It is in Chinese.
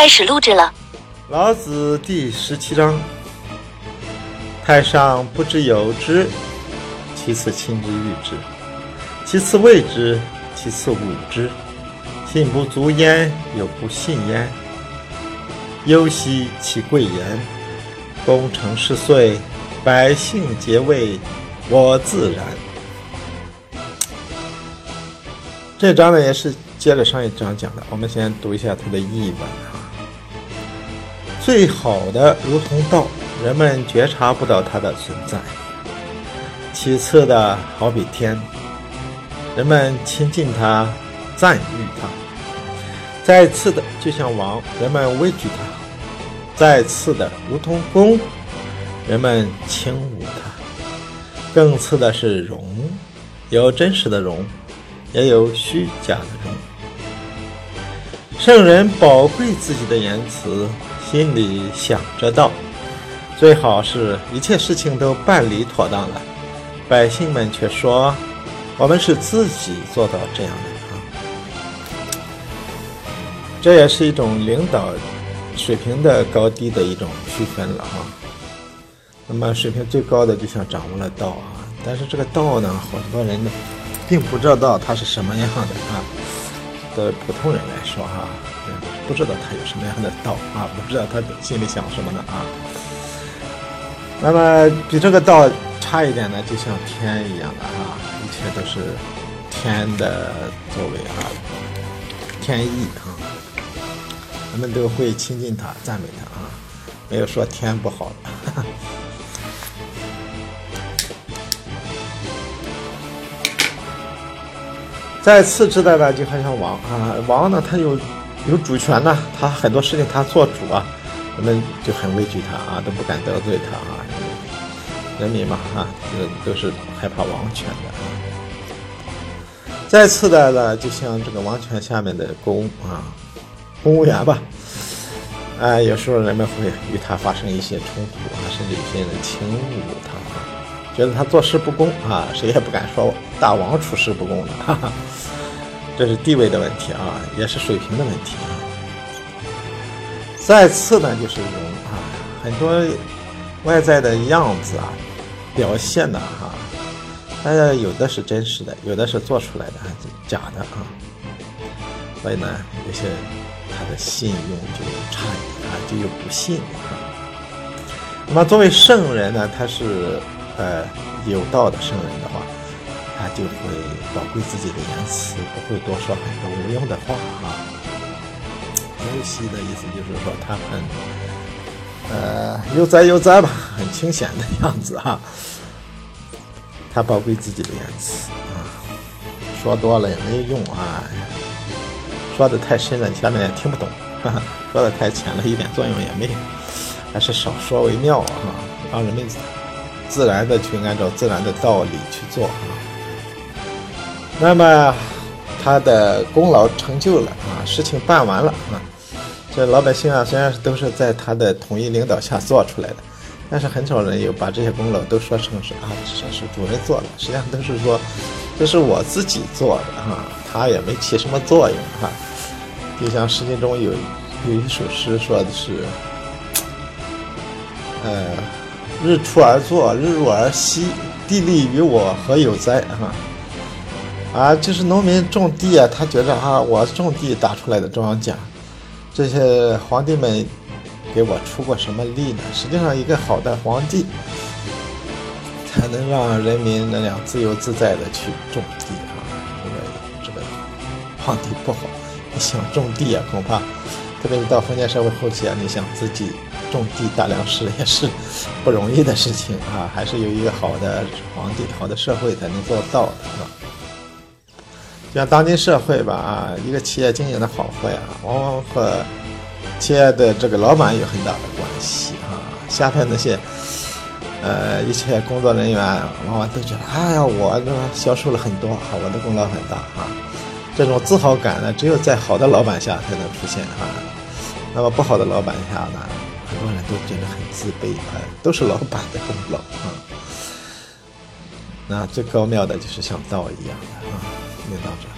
开始录制了。老子第十七章：太上不知有之，其次亲之誉之，其次畏之，其次侮之。信不足焉，有不信焉。忧兮其贵言，功成事遂，百姓皆谓我自然。这章呢也是接着上一章讲的，我们先读一下它的译文啊。最好的如同道，人们觉察不到它的存在；其次的好比天，人们亲近它，赞誉它；再次的就像王，人们畏惧它；再次的如同弓，人们轻侮它；更次的是荣，有真实的荣。也有虚假的容。圣人宝贵自己的言辞，心里想着道，最好是一切事情都办理妥当了。百姓们却说，我们是自己做到这样的啊。这也是一种领导水平的高低的一种区分了哈。那么水平最高的就像掌握了道啊，但是这个道呢，好多人呢。并不知道它是什么样的啊，对普通人来说哈，不知道他有什么样的道啊，不知道他心里想什么呢啊。那么比这个道差一点呢，就像天一样的啊，一切都是天的作为啊，天意啊，人们都会亲近他，赞美他啊，没有说天不好的。再次之的呢，就好像王啊，王呢，他有有主权呢，他很多事情他做主啊，我们就很畏惧他啊，都不敢得罪他啊。人民嘛，哈，这都是害怕王权的啊。再次的呢，就像这个王权下面的公啊，公务员吧，啊，有时候人们会与他发生一些冲突啊，甚至有些人轻侮他啊。觉得他做事不公啊，谁也不敢说大王处事不公的，哈哈，这是地位的问题啊，也是水平的问题啊。再次呢，就是容啊，很多外在的样子啊，表现的哈，大家有的是真实的，有的是做出来的，假的啊。所以呢，有些他的信用就差一点啊，就有不信啊。那么作为圣人呢，他是。呃，有道的圣人的，他就会宝贵自己的言辞，不会多说很多无用的话啊。游戏的意思就是说，他很呃悠哉悠哉吧，很清闲的样子哈。他宝贵自己的言辞啊，说多了也没用啊，说的太深了，下面也听不懂；说的太浅了，一点作用也没有，还是少说为妙啊，让人们。自然的去按照自然的道理去做啊，那么他的功劳成就了啊，事情办完了啊，这老百姓啊，虽然都是在他的统一领导下做出来的，但是很少人有把这些功劳都说成是啊，这是主人做的，实际上都是说这是我自己做的哈，他也没起什么作用哈。就像诗经中有有一首诗说的是，呃。日出而作，日入而息，地利与我何有哉？哈，啊就是农民种地啊，他觉着啊，我种地打出来的庄稼，这些皇帝们给我出过什么力呢？实际上，一个好的皇帝才能让人民那样自由自在的去种地啊。这个这个皇帝不好，你想种地啊，恐怕特别是到封建社会后期啊，你想自己。种地打粮食也是不容易的事情啊，还是有一个好的皇帝、好的社会才能做到的，是吧？像当今社会吧，啊，一个企业经营的好坏啊，往往和企业的这个老板有很大的关系啊。下面那些呃一些工作人员，往往都觉得，哎呀，我这销售了很多，哈，我的功劳很大啊。这种自豪感呢，只有在好的老板下才能出现啊。那么不好的老板下呢？很多人都觉得很自卑啊，都是老板的功劳啊。那最高妙的就是像道一样的啊，你也到这